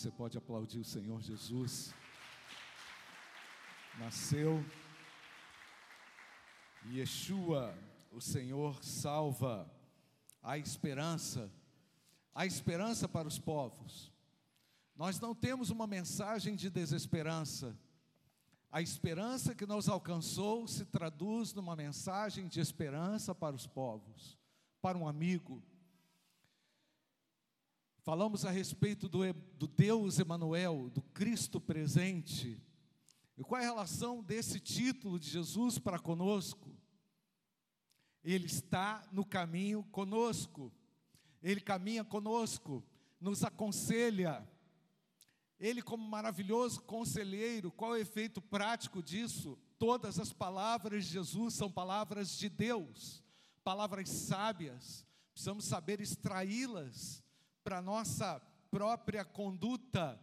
Você pode aplaudir o Senhor Jesus. Nasceu. Yeshua, o Senhor salva. A esperança. A esperança para os povos. Nós não temos uma mensagem de desesperança. A esperança que nos alcançou se traduz numa mensagem de esperança para os povos, para um amigo, Falamos a respeito do, do Deus Emanuel, do Cristo presente. E qual é a relação desse título de Jesus para conosco? Ele está no caminho conosco. Ele caminha conosco, nos aconselha. Ele, como maravilhoso conselheiro, qual é o efeito prático disso? Todas as palavras de Jesus são palavras de Deus, palavras sábias, precisamos saber extraí-las para nossa própria conduta.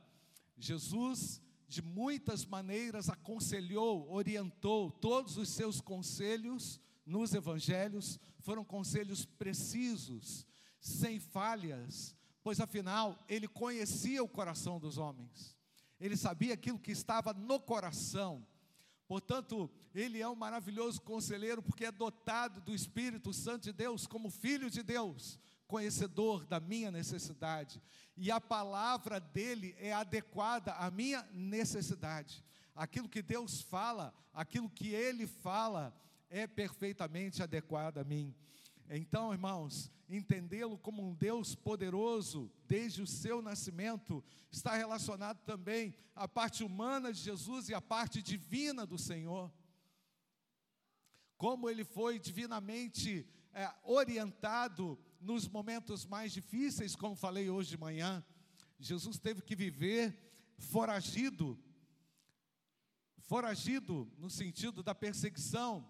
Jesus, de muitas maneiras, aconselhou, orientou, todos os seus conselhos nos evangelhos foram conselhos precisos, sem falhas, pois afinal ele conhecia o coração dos homens, ele sabia aquilo que estava no coração. Portanto, ele é um maravilhoso conselheiro porque é dotado do Espírito Santo de Deus como filho de Deus, conhecedor da minha necessidade, e a palavra dele é adequada à minha necessidade. Aquilo que Deus fala, aquilo que ele fala, é perfeitamente adequado a mim. Então, irmãos, entendê-lo como um Deus poderoso desde o seu nascimento está relacionado também à parte humana de Jesus e à parte divina do Senhor. Como ele foi divinamente é, orientado nos momentos mais difíceis, como falei hoje de manhã, Jesus teve que viver foragido, foragido no sentido da perseguição,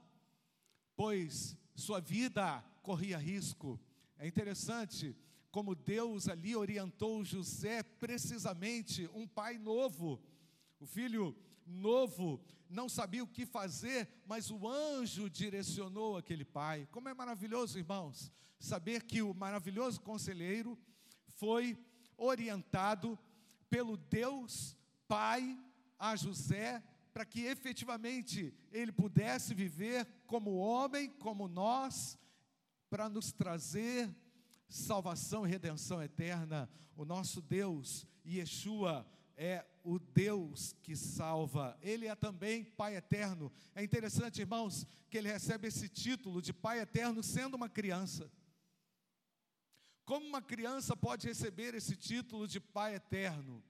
pois sua vida corria risco. É interessante como Deus ali orientou José precisamente, um pai novo, o filho novo, não sabia o que fazer, mas o anjo direcionou aquele pai. Como é maravilhoso, irmãos, saber que o maravilhoso conselheiro foi orientado pelo Deus Pai a José para que efetivamente ele pudesse viver como homem, como nós, para nos trazer salvação e redenção eterna. O nosso Deus, Yeshua, é o Deus que salva, Ele é também Pai eterno. É interessante, irmãos, que ele recebe esse título de Pai eterno sendo uma criança. Como uma criança pode receber esse título de Pai eterno?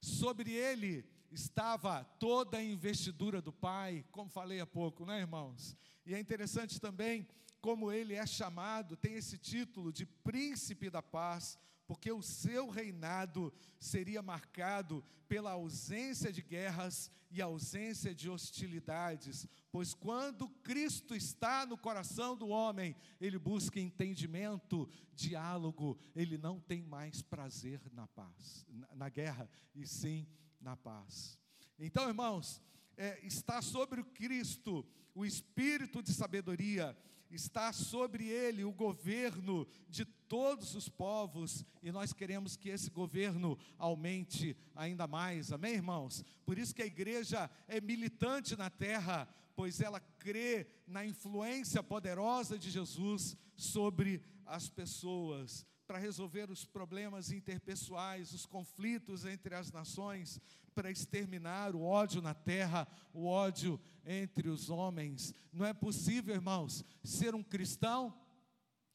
Sobre ele estava toda a investidura do Pai, como falei há pouco, né, irmãos? E é interessante também como ele é chamado, tem esse título de Príncipe da Paz, porque o seu reinado seria marcado pela ausência de guerras e ausência de hostilidades, pois quando Cristo está no coração do homem, ele busca entendimento, diálogo, ele não tem mais prazer na paz, na, guerra, e sim na paz. Então, irmãos, é, está sobre o Cristo o espírito de sabedoria, está sobre ele o governo de todos os povos, e nós queremos que esse governo aumente ainda mais, amém, irmãos? Por isso que a igreja é militante na terra, pois ela crê na influência poderosa de Jesus sobre as pessoas para resolver os problemas interpessoais, os conflitos entre as nações, para exterminar o ódio na terra, o ódio entre os homens. Não é possível, irmãos, ser um cristão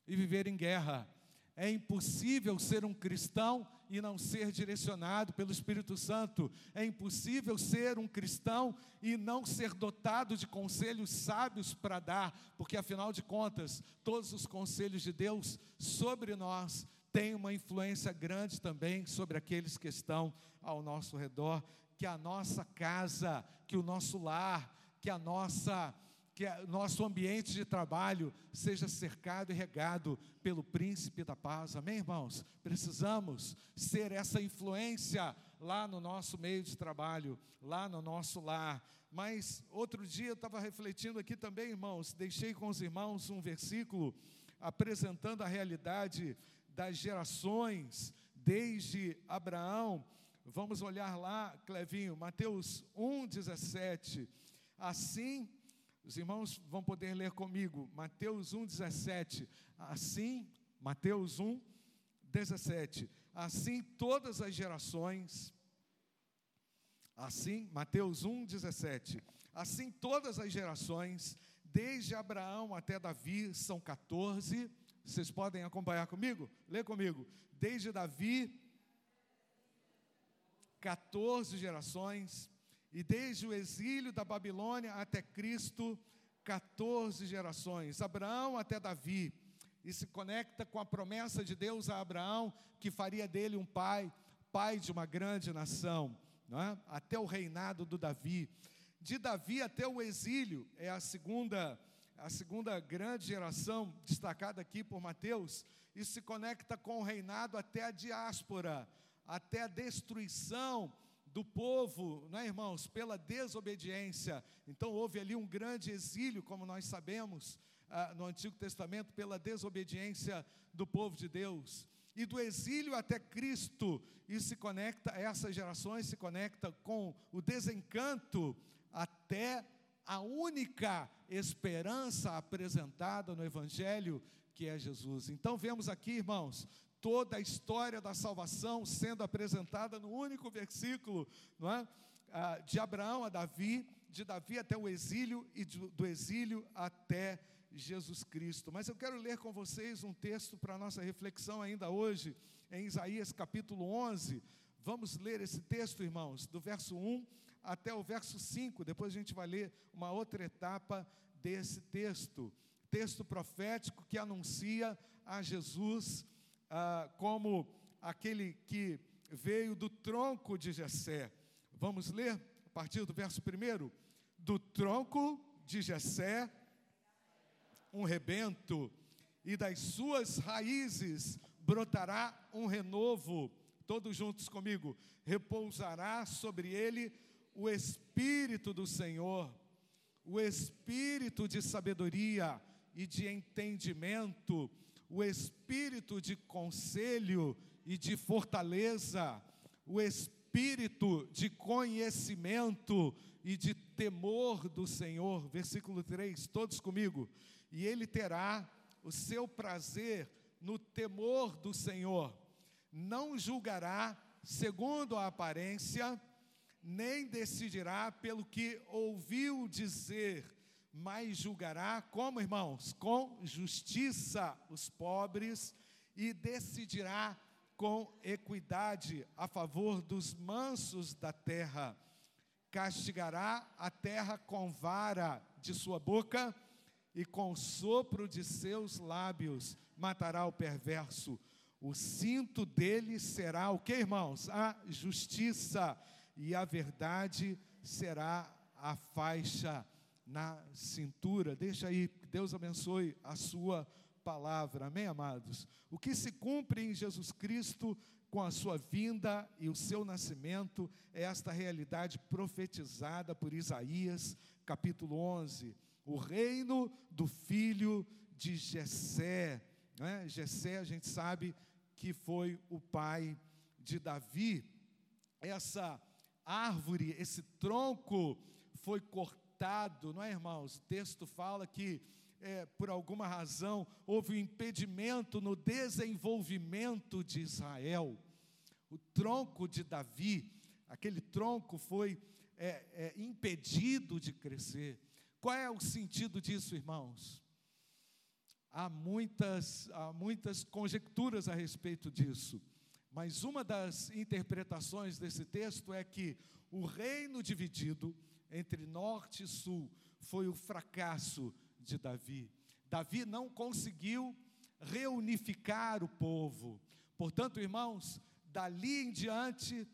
e viver em guerra. É impossível ser um cristão e não ser direcionado pelo Espírito Santo. É impossível ser um cristão e não ser dotado de conselhos sábios para dar, porque afinal de contas, todos os conselhos de Deus sobre nós têm uma influência grande também sobre aqueles que estão ao nosso redor. Que a nossa casa, que o nosso lar, que a nossa que o nosso ambiente de trabalho seja cercado e regado pelo príncipe da paz. Amém, irmãos? Precisamos ser essa influência lá no nosso meio de trabalho, lá no nosso lar. Mas outro dia eu estava refletindo aqui também, irmãos, deixei com os irmãos um versículo apresentando a realidade das gerações, desde Abraão Vamos olhar lá, Clevinho, Mateus 1, 17. Assim, os irmãos vão poder ler comigo, Mateus 1, 17. Assim, Mateus 1, 17. Assim todas as gerações, assim, Mateus 1, 17. Assim todas as gerações, desde Abraão até Davi, são 14. Vocês podem acompanhar comigo? Lê comigo. Desde Davi, 14 gerações, e desde o exílio da Babilônia até Cristo, 14 gerações. Abraão até Davi, e se conecta com a promessa de Deus a Abraão, que faria dele um pai, pai de uma grande nação, é? até o reinado do Davi. De Davi até o exílio, é a segunda, a segunda grande geração destacada aqui por Mateus, e se conecta com o reinado até a diáspora, até a destruição do povo, não é, irmãos, pela desobediência. Então houve ali um grande exílio, como nós sabemos, ah, no Antigo Testamento pela desobediência do povo de Deus. E do exílio até Cristo, isso se conecta, essas gerações se conectam com o desencanto até a única esperança apresentada no Evangelho, que é Jesus. Então vemos aqui, irmãos, toda a história da salvação sendo apresentada no único versículo, não é? Ah, de Abraão a Davi, de Davi até o exílio e do exílio até Jesus Cristo. Mas eu quero ler com vocês um texto para a nossa reflexão ainda hoje, em Isaías capítulo 11. Vamos ler esse texto, irmãos, do verso 1 até o verso 5. Depois a gente vai ler uma outra etapa desse texto. Texto profético que anuncia a Jesus ah, como aquele que veio do tronco de Jessé. Vamos ler a partir do verso 1? Do tronco de Jessé um rebento, e das suas raízes brotará um renovo. Todos juntos comigo. Repousará sobre ele o Espírito do Senhor, o Espírito de sabedoria e de entendimento, o Espírito de conselho e de fortaleza, o Espírito de conhecimento e de temor do Senhor. Versículo 3, todos comigo e ele terá o seu prazer no temor do Senhor. Não julgará segundo a aparência, nem decidirá pelo que ouviu dizer, mas julgará como, irmãos? Com justiça os pobres e decidirá com equidade a favor dos mansos da terra. Castigará a terra com vara de sua boca e com sopro de seus lábios matará o perverso. O cinto dele será o que, irmãos? A justiça, e a verdade será a faixa na cintura. Deixa aí, Deus abençoe a sua palavra. Amém, amados? O que se cumpre em Jesus Cristo com a sua vinda e o seu nascimento é esta realidade profetizada por Isaías, capítulo 11 o reino do filho de Jessé. Né? Jessé, a gente sabe que foi o pai de Davi. Essa árvore, esse tronco foi cortado, não é, irmãos? O texto fala que é, por alguma razão houve um impedimento no desenvolvimento de Israel. O tronco de Davi, aquele tronco foi é, é, impedido de crescer. Qual é o sentido disso, irmãos? Há muitas, há muitas conjecturas a respeito disso, mas uma das interpretações desse texto é que o reino dividido entre norte e sul foi o fracasso de Davi. Davi não conseguiu reunificar o povo. Portanto, irmãos, dali em diante,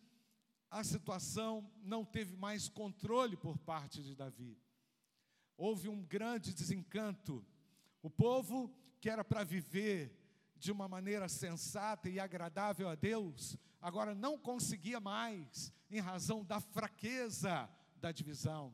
a situação não teve mais controle por parte de Davi houve um grande desencanto. O povo que era para viver de uma maneira sensata e agradável a Deus, agora não conseguia mais, em razão da fraqueza da divisão.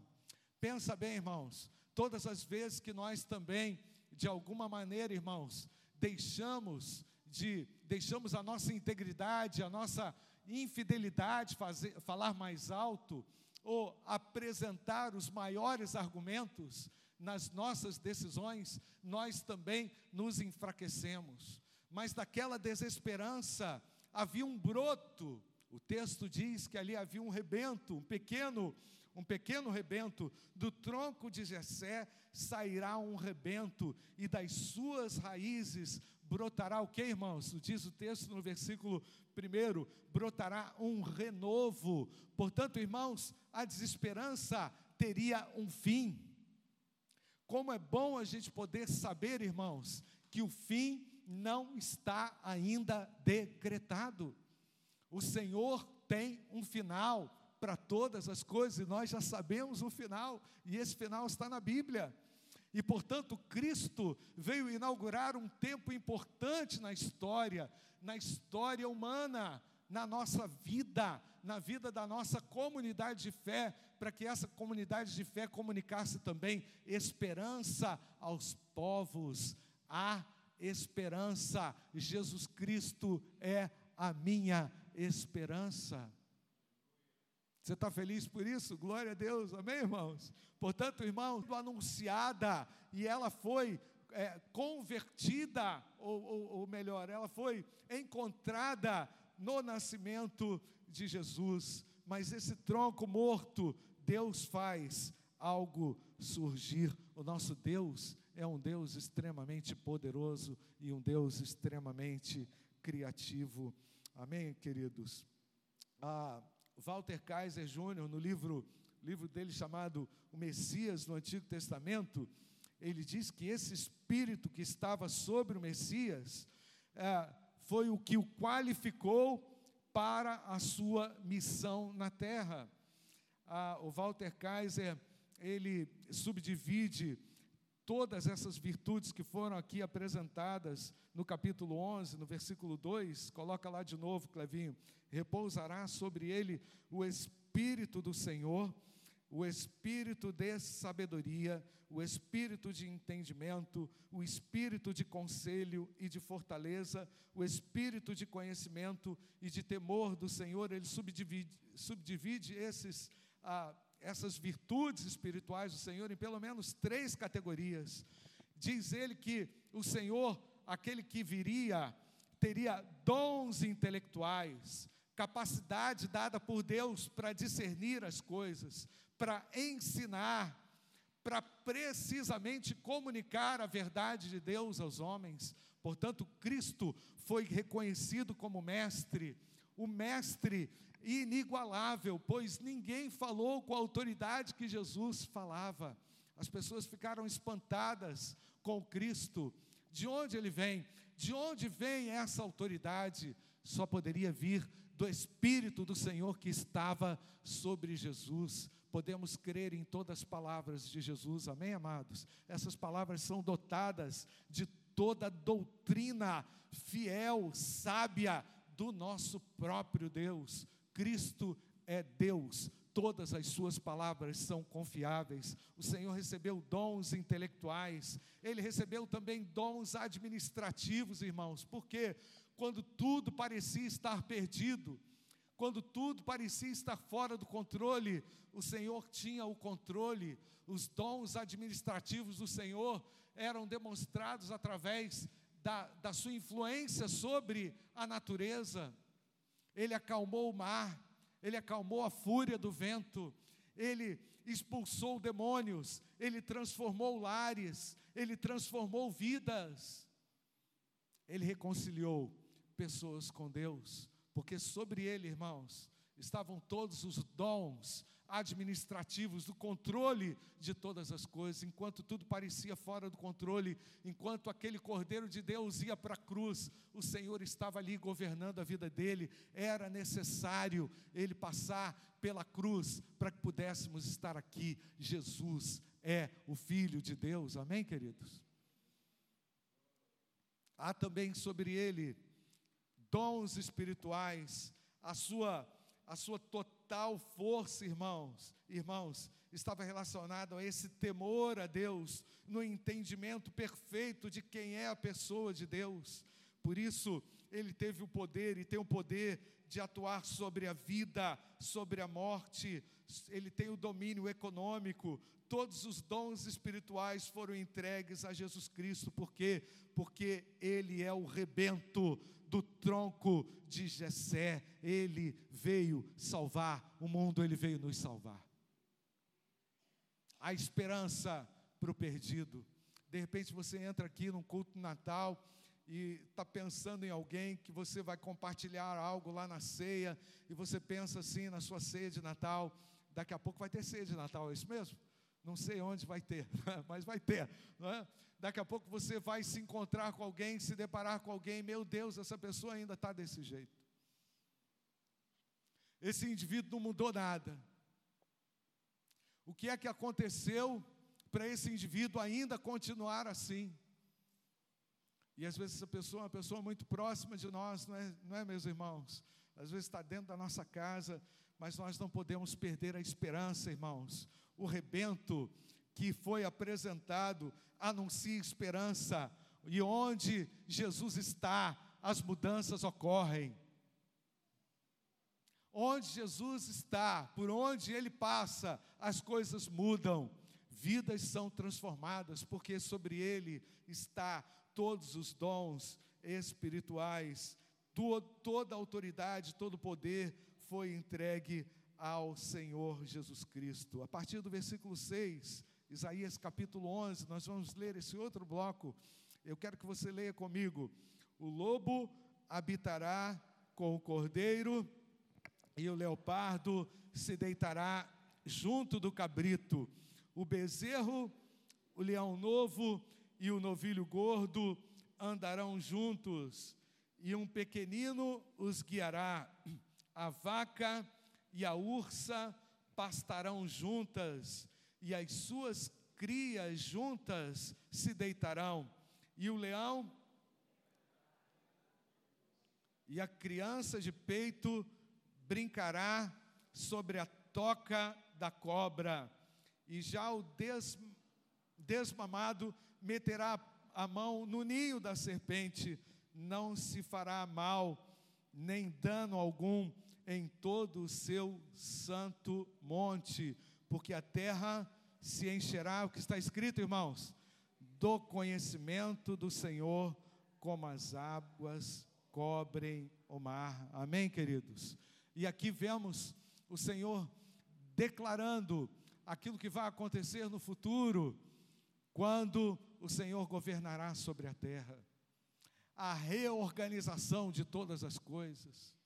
Pensa bem, irmãos, todas as vezes que nós também, de alguma maneira, irmãos, deixamos de deixamos a nossa integridade, a nossa infidelidade, fazer, falar mais alto ou apresentar os maiores argumentos nas nossas decisões, nós também nos enfraquecemos. Mas daquela desesperança havia um broto. O texto diz que ali havia um rebento, um pequeno, um pequeno rebento. Do tronco de Jessé sairá um rebento e das suas raízes brotará o que, irmãos? Diz o texto no versículo 1: brotará um renovo. Portanto, irmãos, a desesperança teria um fim. Como é bom a gente poder saber, irmãos, que o fim não está ainda decretado. O Senhor tem um final para todas as coisas e nós já sabemos o final, e esse final está na Bíblia. E, portanto, Cristo veio inaugurar um tempo importante na história, na história humana, na nossa vida, na vida da nossa comunidade de fé, para que essa comunidade de fé comunicasse também esperança aos povos. A esperança, Jesus Cristo é a minha esperança. Você está feliz por isso? Glória a Deus, amém, irmãos? Portanto, irmão, anunciada e ela foi é, convertida, ou, ou, ou melhor, ela foi encontrada no nascimento de Jesus. Mas esse tronco morto, Deus faz algo surgir. O nosso Deus é um Deus extremamente poderoso e um Deus extremamente criativo. Amém, queridos? Ah, Walter Kaiser Jr., no livro, livro dele chamado O Messias no Antigo Testamento, ele diz que esse espírito que estava sobre o Messias é, foi o que o qualificou para a sua missão na terra. Ah, o Walter Kaiser, ele subdivide todas essas virtudes que foram aqui apresentadas no capítulo 11, no versículo 2, coloca lá de novo, Clevinho, repousará sobre ele o Espírito do Senhor, o espírito de sabedoria, o espírito de entendimento, o espírito de conselho e de fortaleza, o espírito de conhecimento e de temor do Senhor. Ele subdivide, subdivide esses, ah, essas virtudes espirituais do Senhor em pelo menos três categorias. Diz ele que o Senhor, aquele que viria, teria dons intelectuais, capacidade dada por Deus para discernir as coisas, para ensinar, para precisamente comunicar a verdade de Deus aos homens. Portanto, Cristo foi reconhecido como mestre, o mestre inigualável, pois ninguém falou com a autoridade que Jesus falava. As pessoas ficaram espantadas com Cristo. De onde ele vem? De onde vem essa autoridade? Só poderia vir do Espírito do Senhor que estava sobre Jesus. Podemos crer em todas as palavras de Jesus, amém, amados? Essas palavras são dotadas de toda doutrina fiel, sábia do nosso próprio Deus. Cristo é Deus, todas as suas palavras são confiáveis. O Senhor recebeu dons intelectuais, ele recebeu também dons administrativos, irmãos, porque quando tudo parecia estar perdido, quando tudo parecia estar fora do controle, o Senhor tinha o controle, os dons administrativos do Senhor eram demonstrados através da, da sua influência sobre a natureza. Ele acalmou o mar, ele acalmou a fúria do vento, ele expulsou demônios, ele transformou lares, ele transformou vidas, ele reconciliou pessoas com Deus, porque sobre ele, irmãos, estavam todos os dons administrativos do controle de todas as coisas, enquanto tudo parecia fora do controle, enquanto aquele Cordeiro de Deus ia para a cruz, o Senhor estava ali governando a vida dele, era necessário ele passar pela cruz para que pudéssemos estar aqui. Jesus é o Filho de Deus, amém, queridos? Há também sobre ele dons espirituais, a sua, a sua total força, irmãos, irmãos, estava relacionado a esse temor a Deus, no entendimento perfeito de quem é a pessoa de Deus. Por isso, ele teve o poder e tem o poder de atuar sobre a vida, sobre a morte, ele tem o domínio econômico, todos os dons espirituais foram entregues a Jesus Cristo, por quê? Porque ele é o rebento do tronco de Jessé, ele veio salvar o mundo, ele veio nos salvar. A esperança para o perdido. De repente você entra aqui num culto Natal e está pensando em alguém que você vai compartilhar algo lá na ceia, e você pensa assim na sua ceia de Natal, daqui a pouco vai ter ceia de Natal, é isso mesmo? Não sei onde vai ter, mas vai ter, é? Daqui a pouco você vai se encontrar com alguém, se deparar com alguém, meu Deus, essa pessoa ainda está desse jeito. Esse indivíduo não mudou nada. O que é que aconteceu para esse indivíduo ainda continuar assim? E às vezes essa pessoa é uma pessoa muito próxima de nós, não é, não é meus irmãos? Às vezes está dentro da nossa casa, mas nós não podemos perder a esperança, irmãos. O rebento que foi apresentado anuncia esperança, e onde Jesus está, as mudanças ocorrem. Onde Jesus está, por onde ele passa, as coisas mudam, vidas são transformadas, porque sobre ele está todos os dons espirituais, toda a autoridade, todo o poder foi entregue ao Senhor Jesus Cristo. A partir do versículo 6, Isaías capítulo 11, nós vamos ler esse outro bloco. Eu quero que você leia comigo. O lobo habitará com o cordeiro, e o leopardo se deitará junto do cabrito. O bezerro, o leão novo e o novilho gordo andarão juntos, e um pequenino os guiará. A vaca e a ursa pastarão juntas, e as suas crias juntas se deitarão, e o leão e a criança de peito brincará sobre a toca da cobra, e já o des, desmamado meterá a mão no ninho da serpente, não se fará mal, nem dano algum em todo o seu santo monte, porque a terra se encherá, o que está escrito, irmãos, do conhecimento do Senhor, como as águas cobrem o mar. Amém, queridos? E aqui vemos o Senhor declarando aquilo que vai acontecer no futuro, quando o Senhor governará sobre a terra. A reorganização de todas as coisas.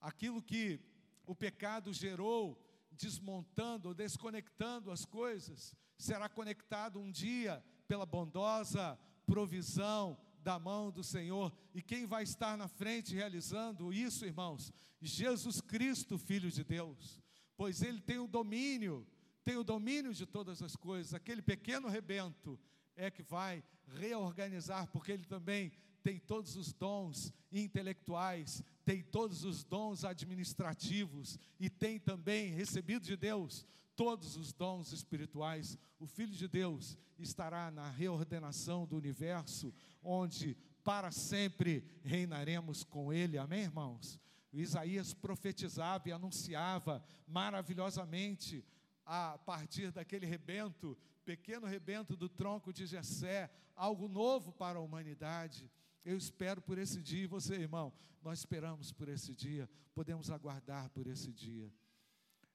Aquilo que o pecado gerou, desmontando, desconectando as coisas, será conectado um dia pela bondosa provisão da mão do Senhor. E quem vai estar na frente realizando isso, irmãos? Jesus Cristo, Filho de Deus. Pois Ele tem o domínio, tem o domínio de todas as coisas. Aquele pequeno rebento é que vai reorganizar, porque ele também tem todos os dons intelectuais, tem todos os dons administrativos e tem também recebido de Deus todos os dons espirituais. O Filho de Deus estará na reordenação do universo, onde para sempre reinaremos com Ele. Amém, irmãos? O Isaías profetizava e anunciava maravilhosamente a partir daquele rebento pequeno rebento do tronco de Jessé, algo novo para a humanidade. Eu espero por esse dia, e você, irmão, nós esperamos por esse dia, podemos aguardar por esse dia.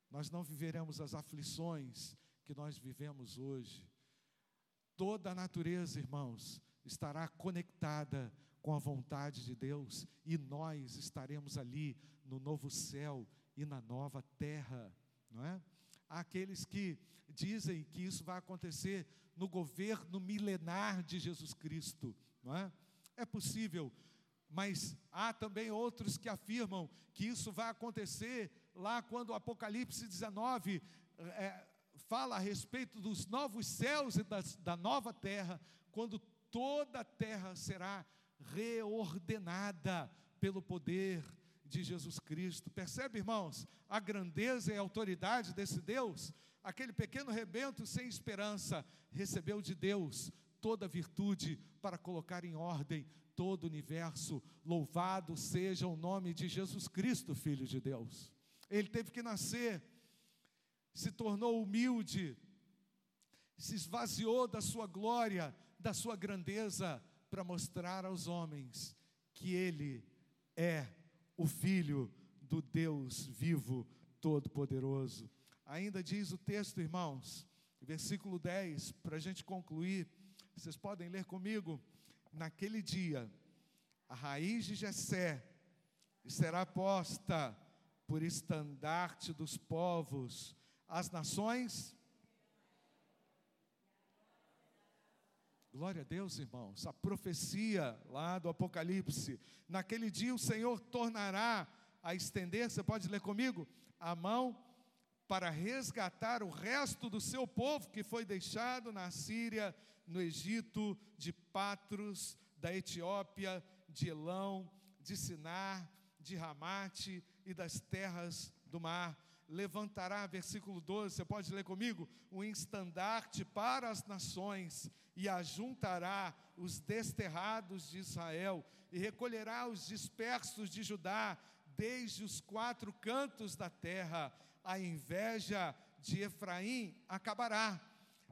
Nós não viveremos as aflições que nós vivemos hoje. Toda a natureza, irmãos, estará conectada com a vontade de Deus e nós estaremos ali no novo céu e na nova terra, não é? Há aqueles que dizem que isso vai acontecer no governo milenar de Jesus Cristo, não é? É possível, mas há também outros que afirmam que isso vai acontecer lá quando o Apocalipse 19 é, fala a respeito dos novos céus e das, da nova terra, quando toda a terra será reordenada pelo poder de Jesus Cristo. Percebe, irmãos, a grandeza e a autoridade desse Deus? Aquele pequeno rebento sem esperança recebeu de Deus toda virtude para colocar em ordem todo o universo. Louvado seja o nome de Jesus Cristo, Filho de Deus. Ele teve que nascer, se tornou humilde, se esvaziou da sua glória, da sua grandeza, para mostrar aos homens que Ele é o Filho do Deus vivo, todo-poderoso. Ainda diz o texto, irmãos, versículo 10, para a gente concluir, vocês podem ler comigo? Naquele dia, a raiz de Jessé será posta por estandarte dos povos, as nações Glória a Deus, irmãos. A profecia lá do Apocalipse. Naquele dia o Senhor tornará a estender, você pode ler comigo? A mão para resgatar o resto do seu povo que foi deixado na Síria, no Egito, de Patros, da Etiópia, de Elão, de Sinar, de Ramate e das terras do mar. Levantará, versículo 12, você pode ler comigo? Um estandarte para as nações e ajuntará os desterrados de Israel, e recolherá os dispersos de Judá, desde os quatro cantos da terra. A inveja de Efraim acabará,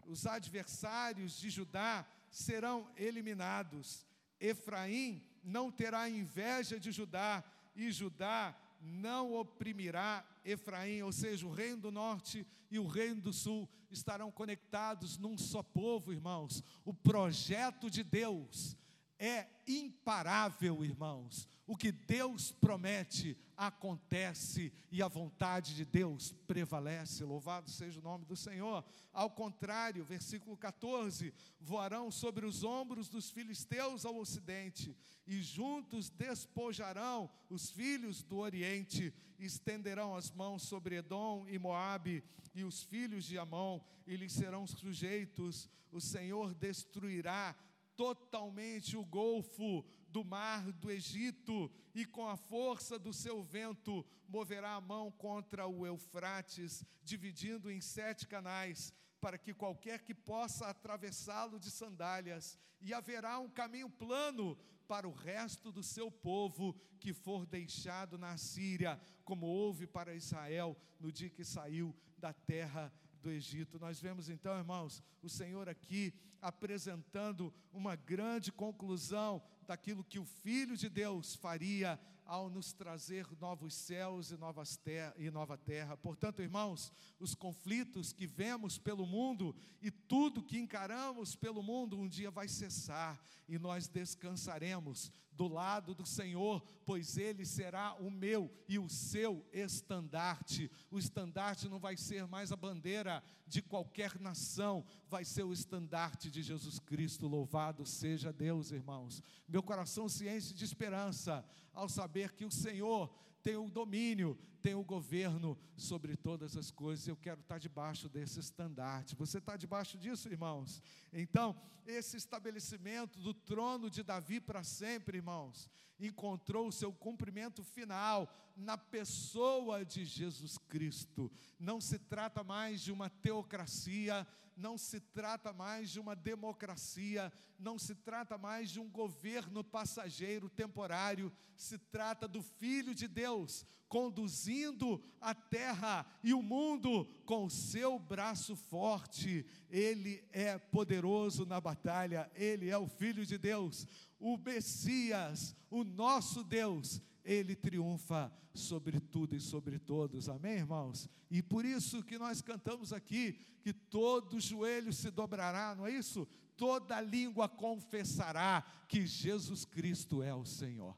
os adversários de Judá serão eliminados. Efraim não terá inveja de Judá, e Judá não oprimirá Efraim, ou seja, o reino do norte e o reino do sul estarão conectados num só povo, irmãos. O projeto de Deus é imparável, irmãos. O que Deus promete acontece e a vontade de Deus prevalece. Louvado seja o nome do Senhor. Ao contrário, versículo 14: voarão sobre os ombros dos filisteus ao ocidente, e juntos despojarão os filhos do oriente, estenderão as mãos sobre Edom e Moabe e os filhos de Amon, e lhes serão sujeitos. O Senhor destruirá totalmente o golfo do mar do Egito, e com a força do seu vento moverá a mão contra o Eufrates, dividindo em sete canais, para que qualquer que possa atravessá-lo de sandálias, e haverá um caminho plano para o resto do seu povo que for deixado na Síria, como houve para Israel no dia que saiu da terra do Egito. Nós vemos então, irmãos, o Senhor aqui apresentando uma grande conclusão daquilo que o Filho de Deus faria ao nos trazer novos céus e, novas ter e nova terra. Portanto, irmãos, os conflitos que vemos pelo mundo e tudo que encaramos pelo mundo um dia vai cessar e nós descansaremos do lado do Senhor, pois Ele será o meu e o seu estandarte. O estandarte não vai ser mais a bandeira de qualquer nação, vai ser o estandarte de Jesus Cristo. Louvado seja Deus, irmãos. Meu coração se enche de esperança ao saber que o Senhor tem o domínio, tem o governo sobre todas as coisas. Eu quero estar debaixo desse estandarte. Você está debaixo disso, irmãos? Então, esse estabelecimento do trono de Davi para sempre, irmãos, encontrou o seu cumprimento final na pessoa de Jesus Cristo. Não se trata mais de uma teocracia, não se trata mais de uma democracia, não se trata mais de um governo passageiro temporário, se trata do Filho de Deus conduzindo a terra e o mundo com o seu braço forte. Ele é poderoso na batalha, ele é o Filho de Deus, o Messias, o nosso Deus ele triunfa sobre tudo e sobre todos, amém, irmãos? E por isso que nós cantamos aqui, que todo joelho se dobrará, não é isso? Toda língua confessará que Jesus Cristo é o Senhor.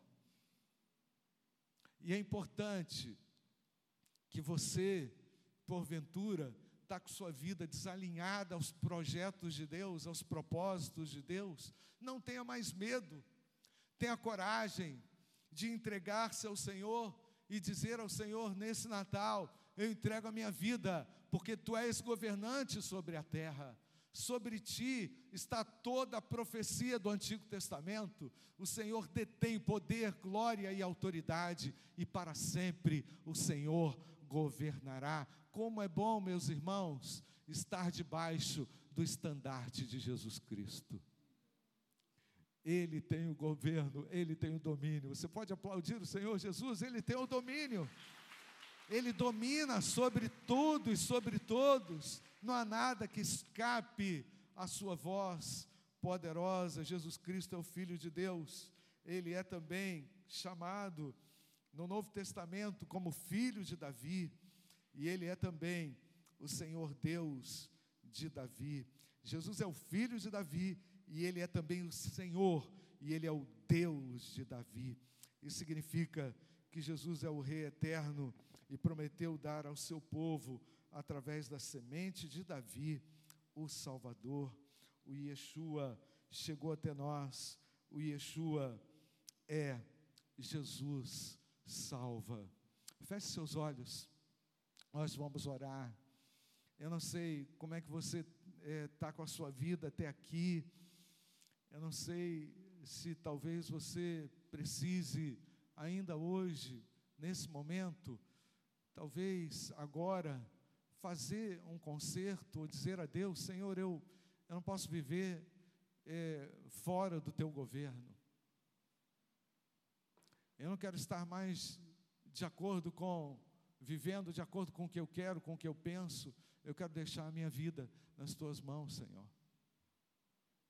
E é importante que você, porventura, está com sua vida desalinhada aos projetos de Deus, aos propósitos de Deus, não tenha mais medo, tenha coragem, de entregar-se ao Senhor e dizer ao Senhor nesse Natal: Eu entrego a minha vida, porque tu és governante sobre a terra. Sobre ti está toda a profecia do Antigo Testamento. O Senhor detém poder, glória e autoridade, e para sempre o Senhor governará. Como é bom, meus irmãos, estar debaixo do estandarte de Jesus Cristo. Ele tem o governo, ele tem o domínio. Você pode aplaudir o Senhor Jesus, ele tem o domínio. Ele domina sobre tudo e sobre todos. Não há nada que escape à sua voz poderosa. Jesus Cristo é o Filho de Deus. Ele é também chamado no Novo Testamento como Filho de Davi. E ele é também o Senhor Deus de Davi. Jesus é o filho de Davi e ele é também o Senhor e ele é o Deus de Davi. Isso significa que Jesus é o Rei eterno e prometeu dar ao seu povo, através da semente de Davi, o Salvador. O Yeshua chegou até nós, o Yeshua é Jesus salva. Feche seus olhos, nós vamos orar. Eu não sei como é que você está é, tá com a sua vida até aqui. Eu não sei se talvez você precise ainda hoje, nesse momento, talvez agora, fazer um concerto ou dizer a Deus: Senhor, eu, eu não posso viver é, fora do teu governo. Eu não quero estar mais de acordo com, vivendo de acordo com o que eu quero, com o que eu penso. Eu quero deixar a minha vida nas tuas mãos, Senhor.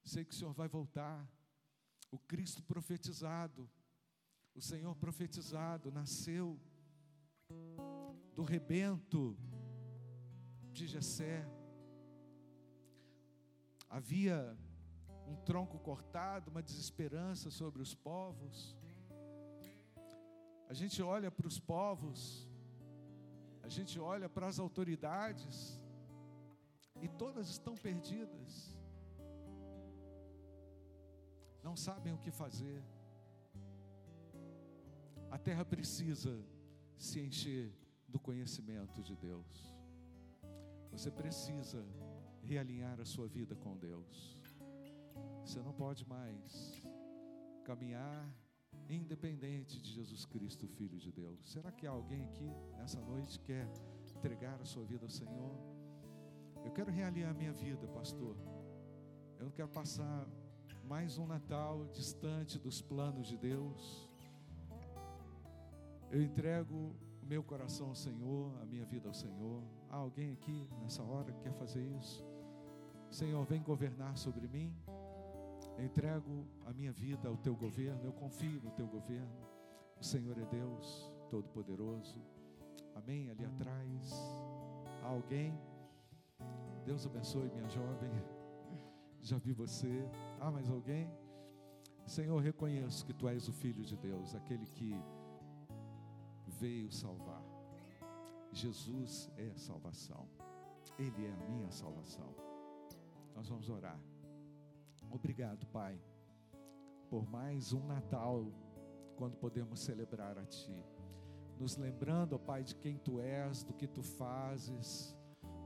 Sei que o Senhor vai voltar. O Cristo profetizado, o Senhor profetizado, nasceu do rebento de Jessé. Havia um tronco cortado, uma desesperança sobre os povos. A gente olha para os povos, a gente olha para as autoridades, e todas estão perdidas, não sabem o que fazer. A terra precisa se encher do conhecimento de Deus. Você precisa realinhar a sua vida com Deus. Você não pode mais caminhar independente de Jesus Cristo, Filho de Deus. Será que alguém aqui nessa noite que quer entregar a sua vida ao Senhor? Eu quero realinhar a minha vida, pastor. Eu não quero passar mais um Natal distante dos planos de Deus. Eu entrego meu coração ao Senhor, a minha vida ao Senhor. Há alguém aqui nessa hora que quer fazer isso? Senhor, vem governar sobre mim. Entrego a minha vida ao teu governo, eu confio no teu governo. O Senhor é Deus Todo-Poderoso. Amém? Ali atrás. Há alguém? Deus abençoe, minha jovem. Já vi você. Há mais alguém? Senhor, reconheço que tu és o Filho de Deus, aquele que veio salvar. Jesus é salvação. Ele é a minha salvação. Nós vamos orar. Obrigado, Pai, por mais um Natal, quando podemos celebrar a Ti. Nos lembrando, ó Pai, de quem Tu és, do que Tu fazes.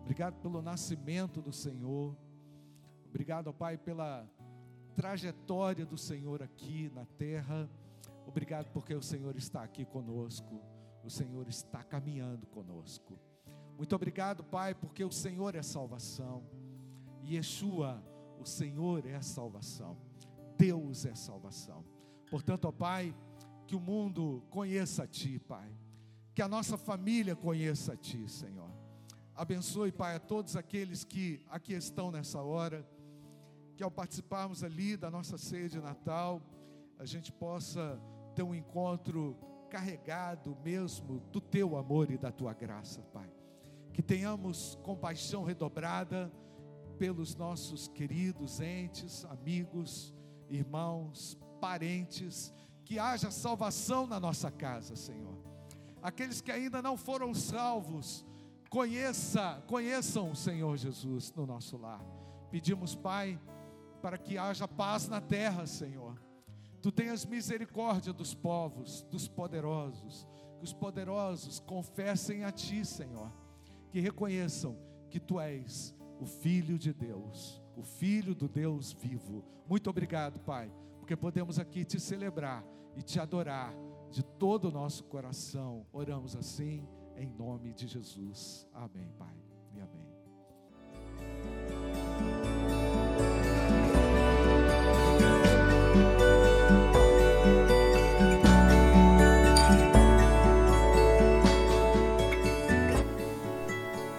Obrigado pelo nascimento do Senhor. Obrigado, ó Pai, pela trajetória do Senhor aqui na terra. Obrigado porque o Senhor está aqui conosco. O Senhor está caminhando conosco. Muito obrigado, Pai, porque o Senhor é salvação. Yeshua o Senhor é a salvação. Deus é salvação. Portanto, ó Pai, que o mundo conheça a Ti, Pai. Que a nossa família conheça a Ti, Senhor. Abençoe, Pai, a todos aqueles que aqui estão nessa hora. Que ao participarmos ali da nossa ceia de Natal, a gente possa ter um encontro carregado mesmo do Teu amor e da Tua graça, Pai. Que tenhamos compaixão redobrada pelos nossos queridos entes, amigos, irmãos, parentes, que haja salvação na nossa casa, Senhor. Aqueles que ainda não foram salvos, conheça, conheçam o Senhor Jesus no nosso lar. Pedimos, Pai, para que haja paz na terra, Senhor. Tu tenhas misericórdia dos povos, dos poderosos, que os poderosos confessem a Ti, Senhor, que reconheçam que Tu és o Filho de Deus, o Filho do Deus vivo. Muito obrigado, Pai, porque podemos aqui te celebrar e te adorar de todo o nosso coração. Oramos assim, em nome de Jesus. Amém, Pai,